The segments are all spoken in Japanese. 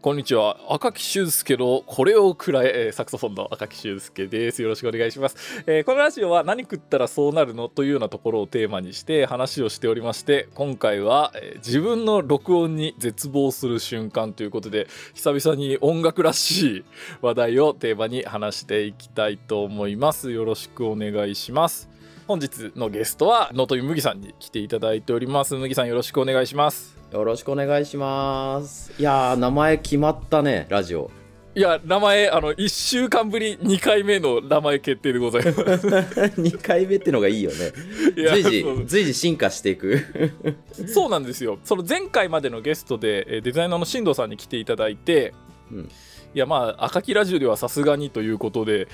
こんにちは。赤木俊介のこれをくらえサクソフォンの赤木俊介です。よろしくお願いします、えーこのラジオは何食ったらそうなるのというようなところをテーマにして話をしておりまして今回は、えー自分の録音に絶望する瞬間ということで久々に音楽らしい話題をテーマに話していきたいと思います。よろしくお願いします。本日のゲストは能登麦さんに来ていただいております。麦さんよろしくお願いします。よろしくお願いします。いやー、名前決まったね、ラジオ。いや名前あの1週間ぶり2回目の名前決定でございます 2回目ってのがいいよね。随時随時進化していく。そうなんですよその前回までのゲストでえーデザイナーの進藤さんに来ていただいて、うんいやまあ赤木ラジオではさすがにということで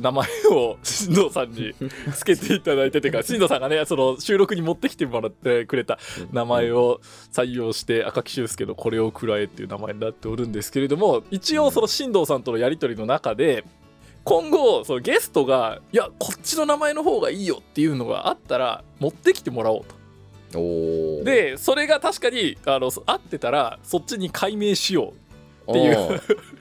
名前を進藤さんにつけていただいててか 進藤さんがねその収録に持ってきてもらってくれた名前を採用して赤木俊介の「これをくらえ」っていう名前になっておるんですけれども一応その進藤さんとのやり取りの中で今後そのゲストが「いやこっちの名前の方がいいよ」っていうのがあったら持ってきてもらおうと。でそれが確かにあの合ってたらそっちに改名しよおっていう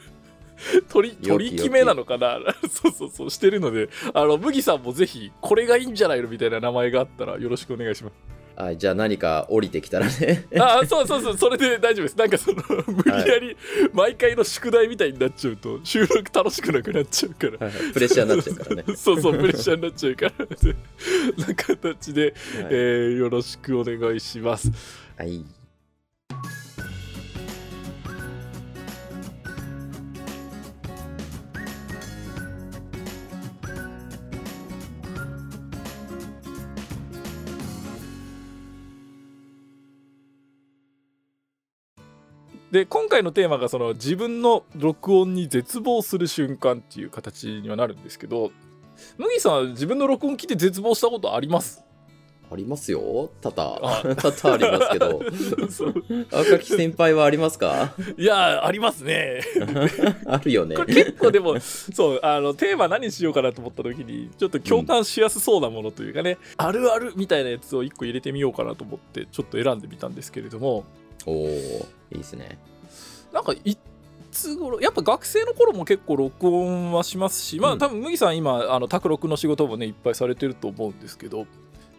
取り取り決めなのかな？そうそうそうしてるので。あの麦さんもぜひこれがいいんじゃないの？みたいな名前があったらよろしくお願いします。はい、じゃあ何か降りてきたらね。あそうそうそうそれで大丈夫です。なんかその無理やり毎回の宿題みたいになっちゃうと収録楽しくなくなっちゃうから。プレッシャーになっちゃうからね。そうそうプレッシャーになっちゃうから。な形で、はい。えーよろしくお願いします。はい。で今回のテーマがその自分の録音に絶望する瞬間っていう形にはなるんですけど麦さんは自分の録音聞いて絶望したことあります？ありますよ。多々。あ 多々ありますけど。赤木先輩はありますか？いやありますね あるよねこ。れ結構でもそうあのテーマ何しようかなと思った時にちょっと共感しやすそうなものというかね、あるあるみたいなやつを1個入れてみようかなと思ってちょっと選んでみたんですけれどもおー、いいですね。なんかいつ頃やっぱ学生の頃も結構録音はしますし、まあうん。多分麦さん今あの卓録の仕事もねいっぱいされてると思うんですけど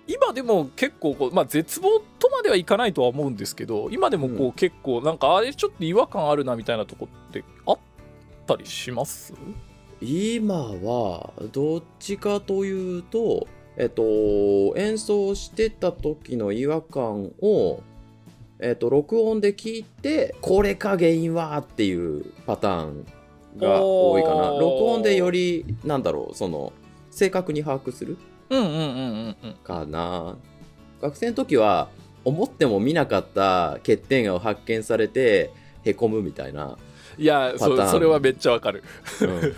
今でも結構こう、まあ、絶望とまではいかないとは思うんですけど今でもこう、う結構なんかあれちょっと違和感あるなみたいなとこってあったりします？今はどっちかというとえっと演奏してた時の違和感をえっと録音で聞いてこれか原因はっていうパターンが多いかな。録音でよりなんだろうその正確に把握するうんうんうんうんうんかな。学生の時は思っても見なかった欠点を発見されてへこむみたいな、いやそれはめっちゃわかる。うん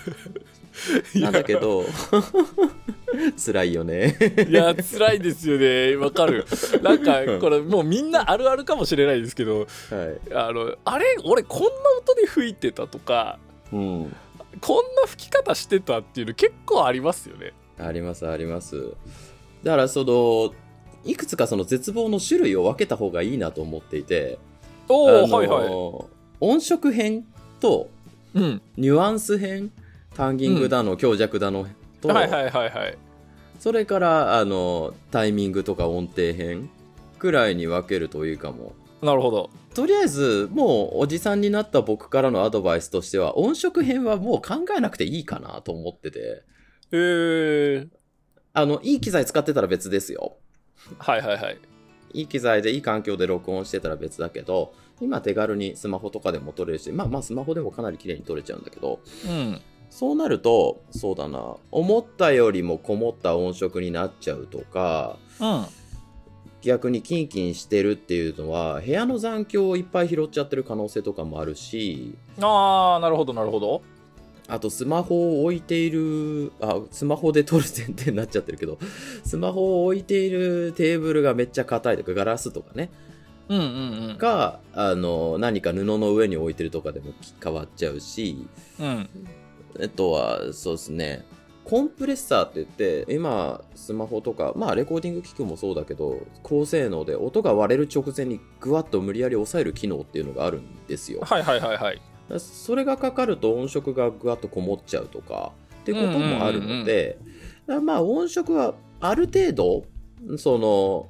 なんだけど 辛いよね。いや辛いですよね。わかる。なんかこれもうみんなあるあるかもしれないですけどはい、あのあれ俺こんな音で吹いてたとかうん、こんな吹き方してたっていうの結構ありますよね。ありますあります。だからそのいくつかその絶望の種類を分けた方がいいなと思っていておお、はいはい。音色編とうん。ニュアンス編タンギングだの、強弱だのと、はいはいはいはい。それからあのタイミングとか音程編くらいに分けるといいかも。なるほど。とりあえずもうおじさんになった僕からのアドバイスとしては音色編はもう考えなくていいかなと思ってて。えー、あのいい機材使ってたら別ですよ。はいはいはい。いい機材でいい環境で録音してたら別だけど今手軽にスマホとかでも撮れるしまあまあスマホでもかなり綺麗に撮れちゃうんだけど。うんそうなるとそうだな。思ったよりもこもった音色になっちゃうとかうん逆にキンキンしてるっていうのは部屋の残響をいっぱい拾っちゃってる可能性とかもあるしああなるほどなるほど。あとスマホを置いているあスマホで撮る前提になっちゃってるけどスマホを置いているテーブルがめっちゃ硬いとかガラスとかね。うんうんうん。があの何か布の上に置いてるとかでも変わっちゃうし。うんあとはそうですね。コンプレッサーって言って今スマホとかまあレコーディング機器もそうだけど高性能で音が割れる直前にグワッと無理やり抑える機能っていうのがあるんですよ。はいはいはいはい。それがかかると音色がグワッとこもっちゃうとかっていうこともあるので、だからまあ音色はある程度その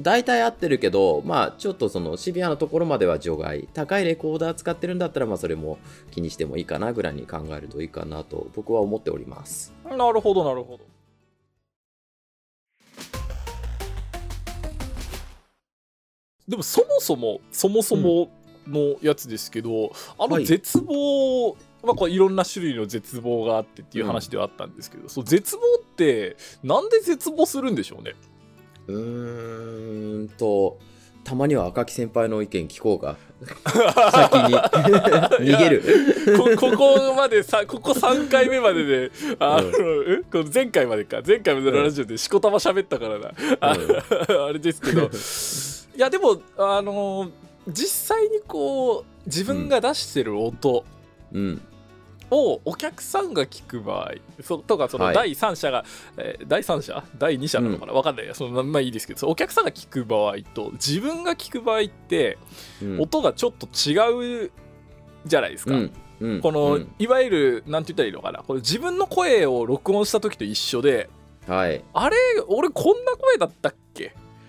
大体合ってるけどまあちょっとそのシビアなところまでは除外。高いレコーダー使ってるんだったらまあそれも気にしてもいいかなぐらいに考えるといいかなと僕は思っております。なるほどなるほど。でもそもそもそもそものやつですけど、あの絶望、まあ、これいろんな種類の絶望があってっていう話ではあったんですけど、そう絶望ってなんで絶望するんでしょうね？うーんとたまには赤木先輩の意見聞こうか。先に。逃げる。こここまでさここ3回目までであの、うん、この前回までか。前回までのラジオでしこたま喋ったからな、うん、あれですけど。いやでもあの実際にこう自分が出してる音をお客さんが聞く場合そとかその第三者が、はい、えー、第三者？第二者なのかな、うん、分かんない。そのまあいいですけどお客さんが聞く場合と自分が聞く場合って、うん、音がちょっと違うじゃないですか。うん。うん、この、うん、いわゆるなんて言ったらいいのかな？これ自分の声を録音した時と一緒で、はい、あれ俺こんな声だったっけ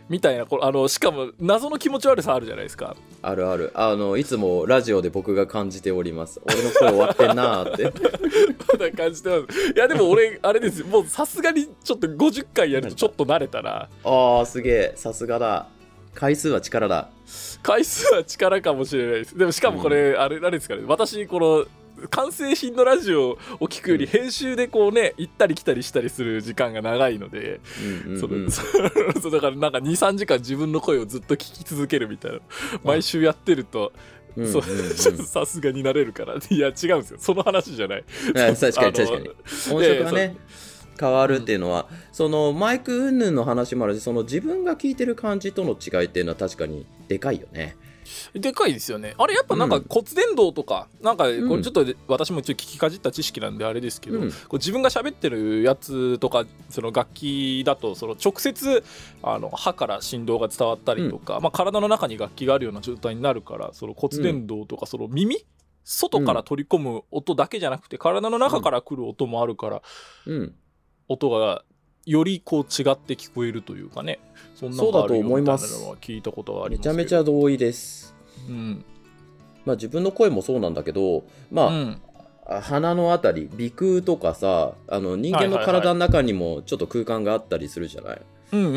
みたいなこあのしかも謎の気持ち悪さあるじゃないですか。あるある。あのいつもラジオで僕が感じております。俺の声終わってんなーって。まだ感じてます。いやでも俺あれですもうさすがにちょっと50回やるとちょっと慣れたらああすげえ。さすがだ。回数は力だ。回数は力かもしれないです。でもしかもこれ、うん、あれあれですかね。私この完成品のラジオを聞くより編集でこうね行ったり来たりしたりする時間が長いので、そ だからなんか23時間自分の声をずっと聞き続けるみたいな毎週やってると。さすがになれるから。いや違うんですよ。その話じゃない。確かに確かに。音色がね。変わるっていうのは、うん、そのマイク云々の話もあるしその自分が聞いてる感じとの違いっていうのは確かにでかいよねでかいですよね。あれやっぱなんか骨伝導とか、うん、なんかこれちょっと私も一応聞きかじった知識なんであれですけど、うん、こう自分が喋ってるやつとかその楽器だとその直接あの歯から振動が伝わったりとか、うん、まあ、体の中に楽器があるような状態になるからその骨伝導とかその耳、外から取り込む音だけじゃなくて体の中から来る音もあるから、音がよりこう違って聞こえるというかね。そんなのがあるよみたいなのは聞いたことがありますめちゃめちゃ同意です、うん。まあ、自分の声もそうなんだけどまあ、うん。鼻のあたり鼻腔とかさあの人間の体の中にもちょっと空間があったりするじゃない,、うんうん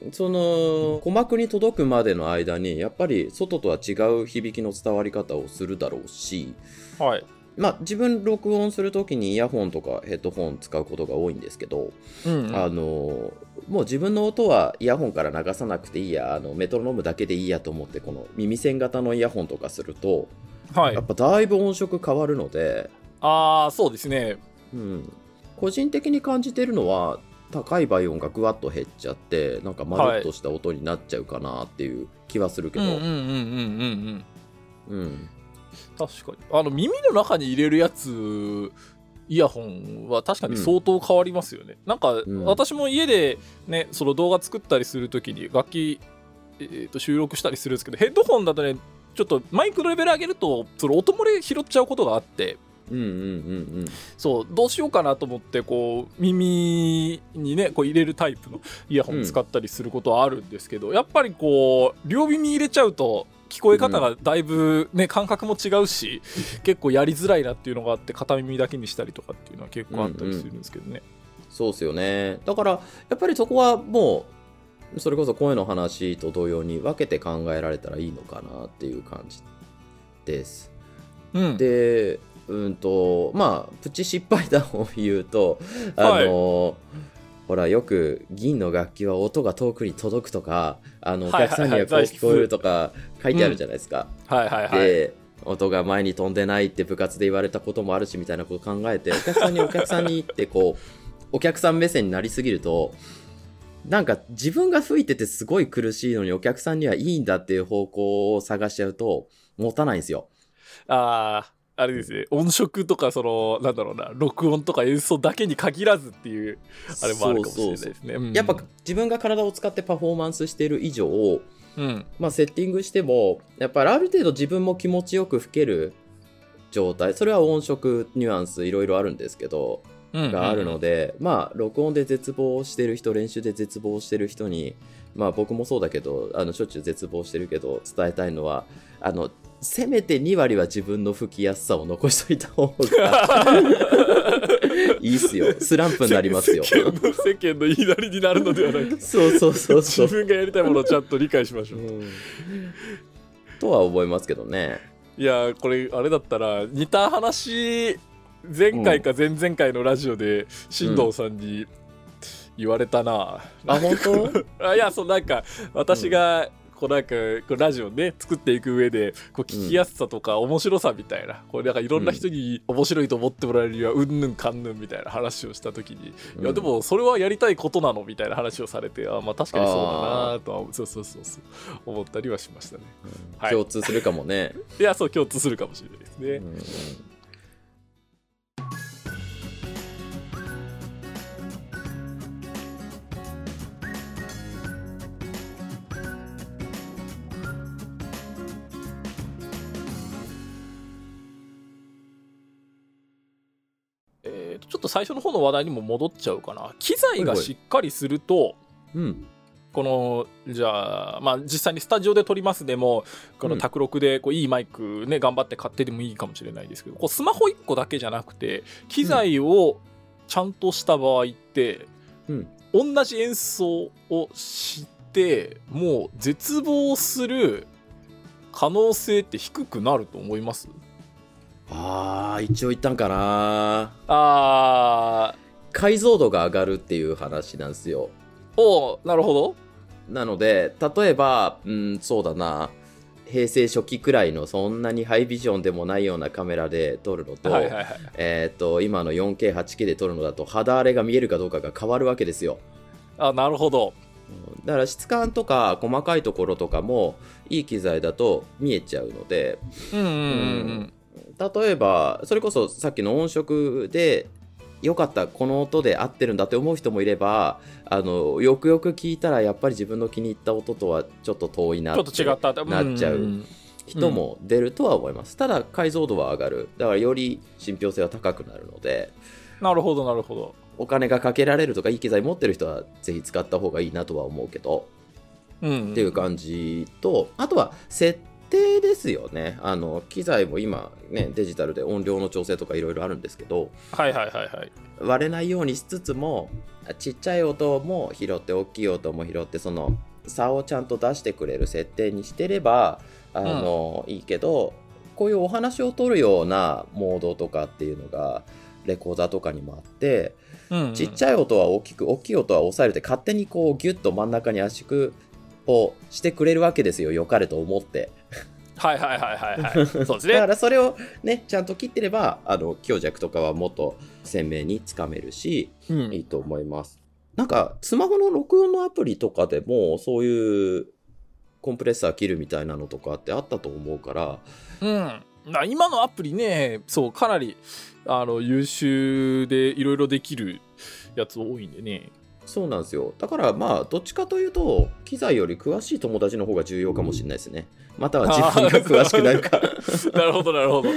うん。その鼓膜に届くまでの間にやっぱり外とは違う響きの伝わり方をするだろうし、はい、まあ、自分録音する時にイヤホンとかヘッドホン使うことが多いんですけど、うんうん、あのもう自分の音はイヤホンから流さなくていいやあのメトロノームだけでいいやと思ってこの耳栓型のイヤホンとかすると、はい、やっぱだいぶ音色変わるのでああそうですね、うん、個人的に感じてるのは高い倍音がぐわっと減っちゃってなんかまるっとした音になっちゃうかなっていう気はするけど。うんうんうんうん。うん確かに。あの耳の中に入れるやつイヤホンは確かに相当変わりますよね、うん、なん。か、私も家でねその動画作ったりする時に楽器、えー、と収録したりするんですけどヘッドホンだとねちょっとマイクのレベル上げるとその音漏れ拾っちゃうことがあってうんうんうんうん、そうどうしようかなと思ってこう耳にねこう入れるタイプのイヤホン使ったりすることはあるんですけど、うん、やっぱりこう両耳入れちゃうと聞こえ方がだいぶね、感覚も違うし結構やりづらいなっていうのがあって片耳だけにしたりとかっていうのは結構あったりするんですけどね、うんうん、そうっすよね。だからやっぱりそこはもうそれこそ声の話と同様に分けて考えられたらいいのかなっていう感じです、うん、でうんとまあプチ失敗談を言うとあの、はいほらよく銀の楽器は音が遠くに届くとかあのお客さんにはこう聞こえるとか書いてあるじゃないですか。はいはいはい、で音が前に飛んでないって部活で言われたこともあるしみたいなこと考えてお客さんにお客さんにってこうお客さん目線になりすぎるとなんか自分が吹いててすごい苦しいのにお客さんにはいいんだっていう方向を探しちゃうと持たないんですよ。ああれですね。音色とかそのなんだろうな。録音とか演奏だけに限らずっていうあれもあるかもしれないですね。そうそうそう。やっぱ自分が体を使ってパフォーマンスしてる以上、うん。まあ、セッティングしてもやっぱりある程度自分も気持ちよく吹ける状態。それは音色ニュアンスいろいろあるんですけどうんがあるので、まあ録音で絶望してる人練習で絶望してる人にまあ僕もそうだけどあのしょっちゅう絶望してるけど伝えたいのはあのせめて2割は自分の吹きやすさを残しといた方が いいっすよ。スランプになりますよ。世間の世間の言いなりになるのではなくそうそうそう。自そう、分がやりたいものをちゃんと理解しましょう、うん。とは思いますけどね。いやーこれあれだったら似た話前回か前々回のラジオで進藤さんに言われたな、あ本当？あいやそうなんか私がこうなんかこうラジオね作っていく上でこう聞きやすさとか面白さみたいな、これなんかいろんな人に面白いと思ってもらえるにはうんぬんかんぬんみたいな話をした時に、いやでもそれはやりたいことなのみたいな話をされてあまあ確かにそうだなとはそうそうそうそう。思ったりはしましたね。はい。共通するかもね、いやそう共通するかもしれないですね、ちょっと最初の方の話題にも戻っちゃうかな。機材がしっかりすると、うん。このじゃあまあ実際にスタジオで撮りますでもこのうん。卓録でこういいマイクね頑張って買ってでもいいかもしれないですけどこうスマホ1個だけじゃなくて機材をちゃんとした場合って、うん。同じ演奏をしてもう絶望する可能性って低くなると思います？あー一応言ったんかな。あ解像度が上がるっていう話なんですよ。ーおーなるほど。なので例えばうんそうだな。平成初期くらいのそんなにハイビジョンでもないようなカメラで撮るのと,、はいはいはいえー、と今の 4K8K で撮るのだと肌荒れが見えるかどうかが変わるわけですよ。あなるほど。うんだから質感とか細かいところとかもいい機材だと見えちゃうのでうんうんうん。うん例えばそれこそさっきの音色でよかったこの音で合ってるんだって思う人もいればあのよくよく聞いたらやっぱり自分の気に入った音とはちょっと遠いなちょっと違った。なっちゃうん人も出るとは思います、ただ解像度は上がる。だからより信憑性は高くなるのでなるほどなるほど。お金がかけられるとかいい機材持ってる人はぜひ使った方がいいなとは思うけど、うん。っていう感じとあとは設定ですよね。あの機材も今ねデジタルで音量の調整とかいろいろあるんですけどはいはいはいはい。割れないようにしつつもちっちゃい音も拾って大きい音も拾ってその差をちゃんと出してくれる設定にしてればあの、いいけどこういうお話を取るようなモードとかっていうのがレコーダーとかにもあってうんうん。ちっちゃい音は大きく大きい音は抑えるって勝手にこうギュッと真ん中に圧縮をしてくれるわけですよ良かれと思ってはいはいはいはいはい そうですだかねらそれをねちゃんと切ってればあの強弱とかはもっと鮮明につかめるしうんいいと思います。なんか、スマホの録音のアプリとかでも、そういうコンプレッサー切るみたいなのとかってあったと思うから、うんな今のアプリねそうかなりあの優秀でいろいろできるやつ多いんでねそうなんですよ。だからまあ、どっちかというと、機材より詳しい友達の方が重要かもしれないですね。または自分が詳しくな るか。なるほどなるほど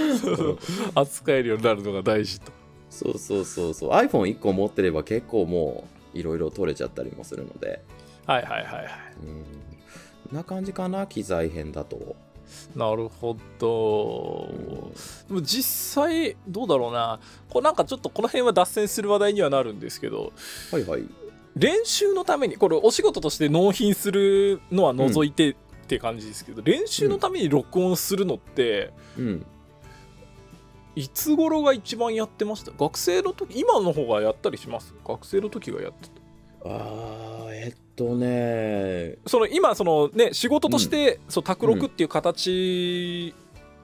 扱えるようになるのが大事とそうそうそうそう。iPhone1 個持ってれば結構もう、いろいろ取れちゃったりもするので。はいはいはいはいうん。な感じかな、機材編だと。なるほど、でも実際どうだろうなこれなんかちょっとこの辺は脱線する話題にはなるんですけどはいはい。練習のためにこれお仕事として納品するのは除いてって感じですけど、練習のために録音するのってうん。いつ頃が一番やってました？学生の時？今の方がやったりします？学生の時がやってた。あー、えっとね、その今そのね仕事として、そう卓録っていう形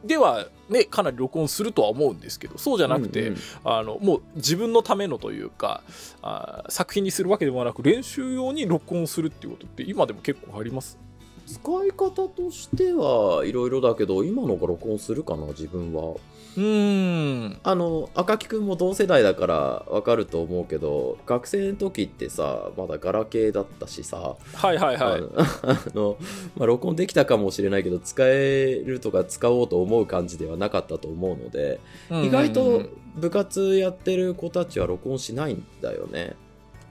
ではねかなり録音するとは思うんですけどそうじゃなくて、うんうんあのもう自分のためのというかあー作品にするわけではなく練習用に録音するっていうことって今でも結構あります？使い方としてはいろいろだけど今のが録音するかな自分は。うーん。あの赤木くんも同世代だからわかると思うけど学生の時ってさまだガラケーだったしさ、はいはいはい。あの まあ、録音できたかもしれないけど使えるとか使おうと思う感じではなかったと思うので、意外と部活やってる子たちは録音しないんだよね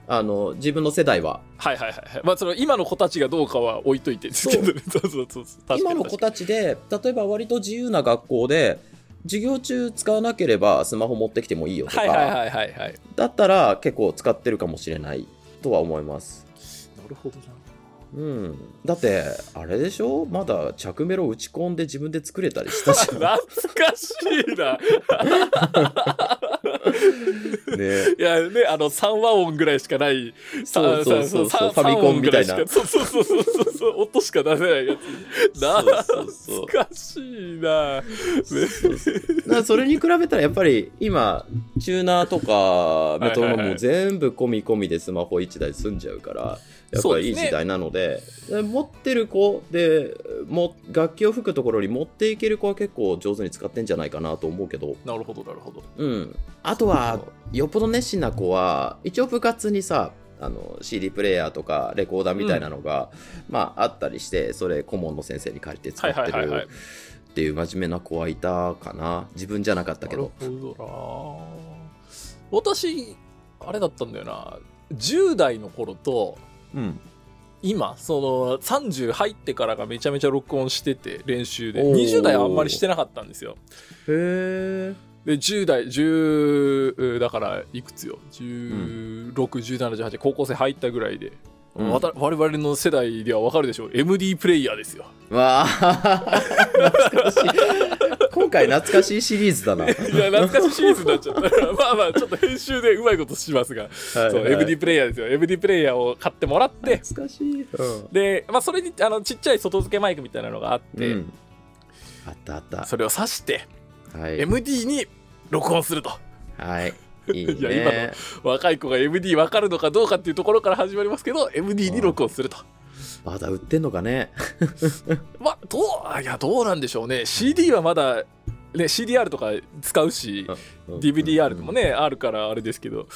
あの自分の世代は。はいはいはいまあその今の子たちがどうかは置いといてですけどね。そう。そうそうそう今の子たちで例えば割と自由な学校で授業中使わなければスマホ持ってきてもいいよとか、はいはいはいはいはい。だったら結構使ってるかもしれないとは思います。なるほどなうん。だってあれでしょ？まだ着メロ打ち込んで自分で作れたりしたじゃん懐かしいな。ね。いやねあの3和音ぐらいしかない。そうそうそうさそうファミコンみたいな。そうそうそうそうそう音しか出せないやつ。懐かしいな。そうそれに比べたらやっぱり今チューナーとかメトロノームも全部込み込みでスマホ1台済んじゃうからやっぱりいい時代なので。で持ってる子でも楽器を吹くところに持っていける子は結構上手に使ってんじゃないかなと思うけど、なるほどなるほど。うん、あとはよっぽど熱心な子は一応部活にさあの CD プレイヤーとかレコーダーみたいなのが、まああったりしてそれ顧問の先生に借りて使はいってるっていう真面目な子はいたかな。自分じゃなかったけど。なるほどな。私あれだったんだよな。10代の頃とうん。今その30入ってからがめちゃめちゃ録音してて練習で。おー。20代はあんまりしてなかったんですよ。へえで10代10だからいくつよ。161718高校生入ったぐらいで、うん。わた我々の世代では分かるでしょう。MD プレイヤーですよ。わあ 懐かしい。今回懐かしいシリーズだな。いや懐かしいシリーズになっちゃった。まあまあちょっと編集でうまいことしますが、そう MD プレイヤーですよ。MD プレイヤーを買ってもらって懐かしい、うん。で、まあ、それにあのちっちゃい外付けマイクみたいなのがあって、うん。あったあった。それを挿して、はい。MD に録音すると。はい。いい いやね若い子が MD 分かるのかどうかっていうところから始まりますけど MD に録音すると。まだ売ってんのかね。まあどうあいやどうなんでしょうね。CD はまだ、ね、CDR とか使うし、DVDR でもね、あるからあれですけど、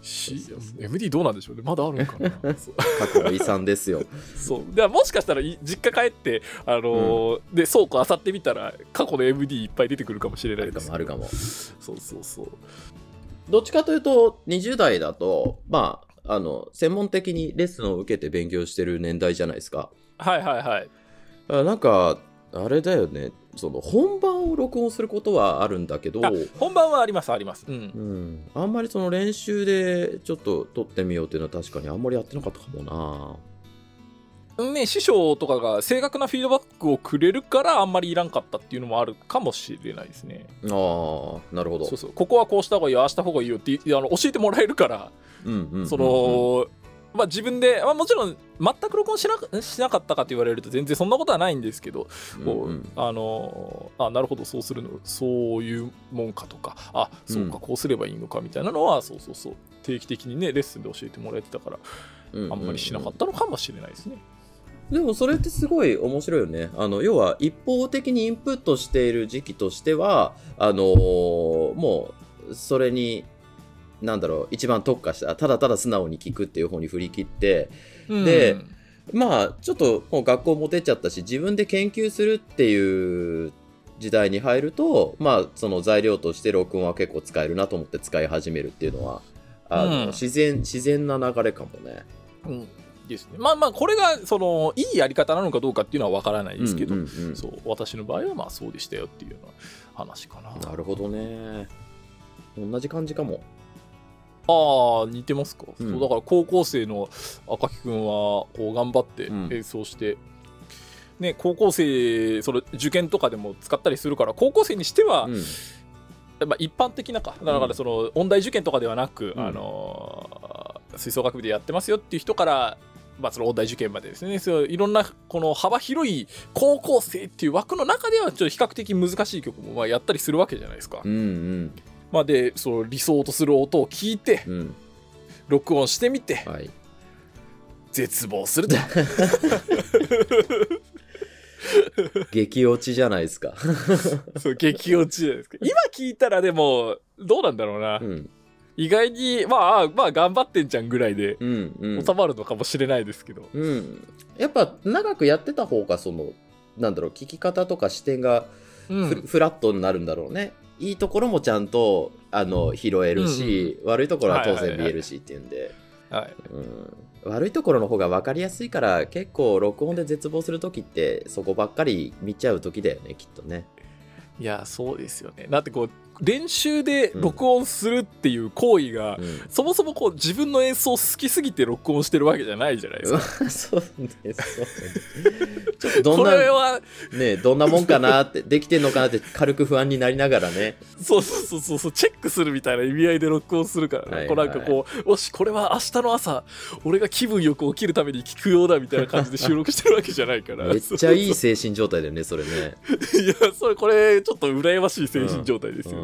C、MD どうなんでしょうね。まだあるのかな。過去の遺産ですよ。そう。ではもしかしたらい実家帰って、あのーで倉庫漁ってみたら過去の MD いっぱい出てくるかもしれないです。かもあるかも。そうそうそう。どっちかというと20代だとまああの専門的にレッスンを受けて勉強してる年代じゃないですか。はいはいはい。あなんかあれだよね。その本番を録音することはあるんだけど。あ本番はありますあります。うん。うん、あんまりその練習でちょっと撮ってみようっていうのは確かにあんまりやってなかったかもね、師匠とかが正確なフィードバックをくれるからあんまりいらんかったっていうのもあるかもしれないですね。なああなるほど。そうそう。ここはこうした方がいいよああした方がいいよってあの教えてもらえるから、うんうんうんうん。その、まあ、自分で、まあ、もちろん全く録音しなしなかったかって言われると全然そんなことはないんですけど、こううん。うんあのあなるほどそうするのそういうもんかとかあそうか、うん。こうすればいいのかみたいなのはそうそうそう定期的にねレッスンで教えてもらえてたからうんうん。あんまりしなかったのかもしれないですね。でもそれってすごい面白いよね。あの要は一方的にインプットしている時期としてはあのーもうそれになんだろう一番特化したただただ素直に聞くっていう方に振り切ってでまあちょっともう学校も出ちゃったし自分で研究するっていう時代に入るとまあその材料として録音は結構使えるなと思って使い始めるっていうのはあの、うん自然自然な流れかもね。うんですね。まあまあこれがそのいいやり方なのかどうかっていうのは分からないですけど、うんうんうんそう私の場合はまあそうでしたよっていうような話かな。なるほどね。同じ感じかも。ああ似てますか、うん。そうだから高校生の赤木くんはこう頑張ってうん。演奏して、ね高校生その受験とかでも使ったりするから高校生にしては、うん。まあ、一般的なか。だからその音大受験とかではなく、うん。あのー吹奏楽部でやってますよっていう人から、まあ、その音大受験までですね。そういろんなこの幅広い高校生っていう枠の中ではちょっと比較的難しい曲もまあやったりするわけじゃないですか。うんまあ、でその理想とする音を聞いてうんうん。録音してみてはい。絶望すると 激落ちじゃないですか。そう激落ちじゃないですか今聞いたらでもどうなんだろうな、うん。意外にまああまあ頑張ってんじゃんぐらいでうん。うん。収まるのかもしれないですけど、うん。やっぱ長くやってた方が、その、なんだろう、聞き方とか視点がフラットになるんだろうね。いいところもちゃんとあの拾えるし、悪いところは当然見えるしっていうんで、はい、うん、悪いところの方が分かりやすいから結構録音で絶望する時ってそこばっかり見ちゃう時だよねきっとね。いやそうですよね。だってこう練習で録音するっていう行為が、うんそもそもこう自分の演奏好きすぎて録音してるわけじゃないじゃないですか。そうね、そうね。どこんな、れはね、どんなもんかなって、できてんのかなって軽く不安になりながらね。そうそうそうそうそうチェックするみたいな意味合いで録音するからね、はいこうなんかこうもしこれは明日の朝俺が気分よく起きるために聞くようだみたいな感じで収録してるわけじゃないからめっちゃいい精神状態だよね、それね。いやそれこれちょっと羨ましい精神状態ですよ、うん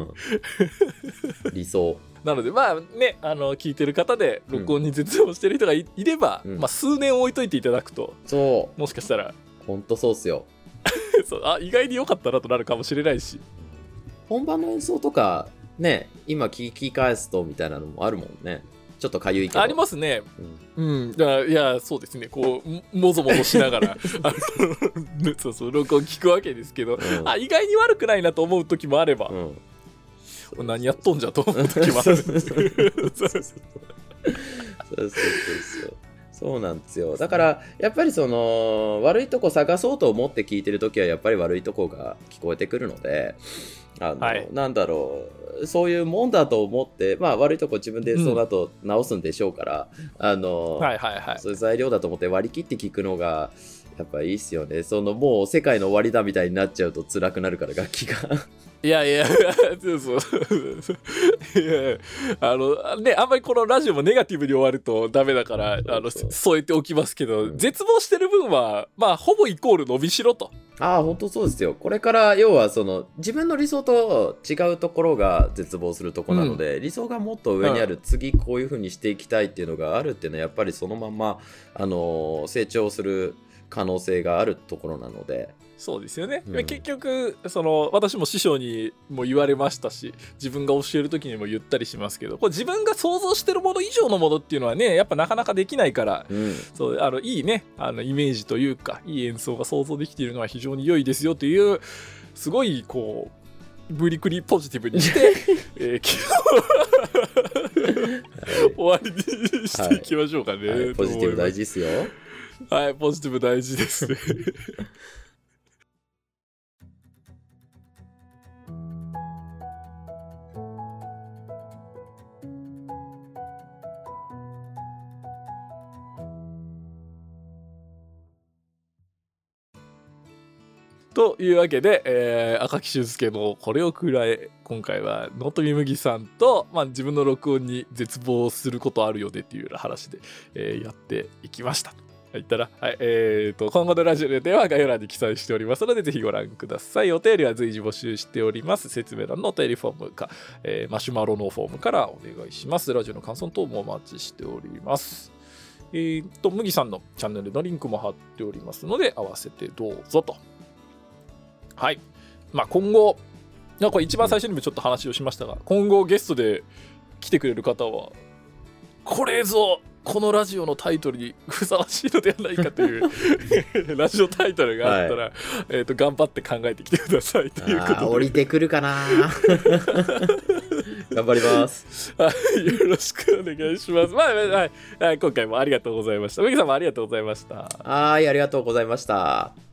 理想。なのでまあねあの聞いてる方で録音に絶望してる人がい,、れば、うんまあ、数年置いといていただくとそう。もしかしたらほんとそうっすよ。そうあ意外に良かったなとなるかもしれないし本番の演奏とか、ね、今聞き返すとみたいなのもあるもんね。ちょっとかゆいけど。ありますねうんうん、いやそうですねこうももぞもぞしながら そうそう録音聞くわけですけど、うんあ意外に悪くないなと思う時もあれば、うん。何やっとんじゃと思うる。そうそうそうそう。なんですよ。だからやっぱりその悪いとこ探そうと思って聞いてる時はやっぱり悪いとこが聞こえてくるのであの、はい、なんだろうそういうもんだと思って、まあ、悪いとこ自分でその後直すんでしょうから、うん、あの、はいはいはい、そういう材料だと思って割り切って聞くのがやっぱいいっすよね。そのもう世界の終わりだみたいになっちゃうと辛くなるから楽器が。いやいやそうそう。いやあのねあんまりこのラジオもネガティブに終わるとダメだからあのそう言っておきますけど、うん。絶望してる分はまあほぼイコール伸びしろと。ああ、本当そうですよ。これから、要は、その、自分の理想と違うところが絶望するところなので、理想がもっと上にある、次こういう風にしていきたいっていうのがあるっていうのは、やっぱりそのまま、あのー成長する可能性があるところなので、そうですよね、うん。結局その私も師匠にも言われましたし自分が教える時にも言ったりしますけどこれ自分が想像してるもの以上のものっていうのはねやっぱなかなかできないからうん。そうあのいいねあのイメージというかいい演奏が想像できているのは非常に良いですよというすごいこうブリクリポジティブにして、えー今日終わりにしていきましょうかね、はい、ポジティブ大事事ですよ。はいポジティブ大事ですね というわけで、えー赤木俊介のこれをくらえ今回はノートミムギさんと、まあ、自分の録音に絶望することあるよねっていうような話で、えーやっていきました。言ったら、はい、えー、と、今後のラジオでは概要欄に記載しておりますので、ぜひご覧ください。お便りは随時募集しております。説明欄のお便りフォームか、えーマシュマロのフォームからお願いします。ラジオの感想等もお待ちしております。えー、と、麦さんのチャンネルのリンクも貼っておりますので、合わせてどうぞと。はい。まあ、今後、なんか一番最初にもちょっと話をしましたが、今後ゲストで来てくれる方は、これぞこのラジオのタイトルにふさわしいのではないかという ラジオタイトルがあったら、えー、と頑張って考えてきてくださいということで降りてくるかな 頑張ります。はいよろしくお願いします。まあ、はいはい、今回もありがとうございました。麦さんもありがとうございました。はーい、ありがとうございました。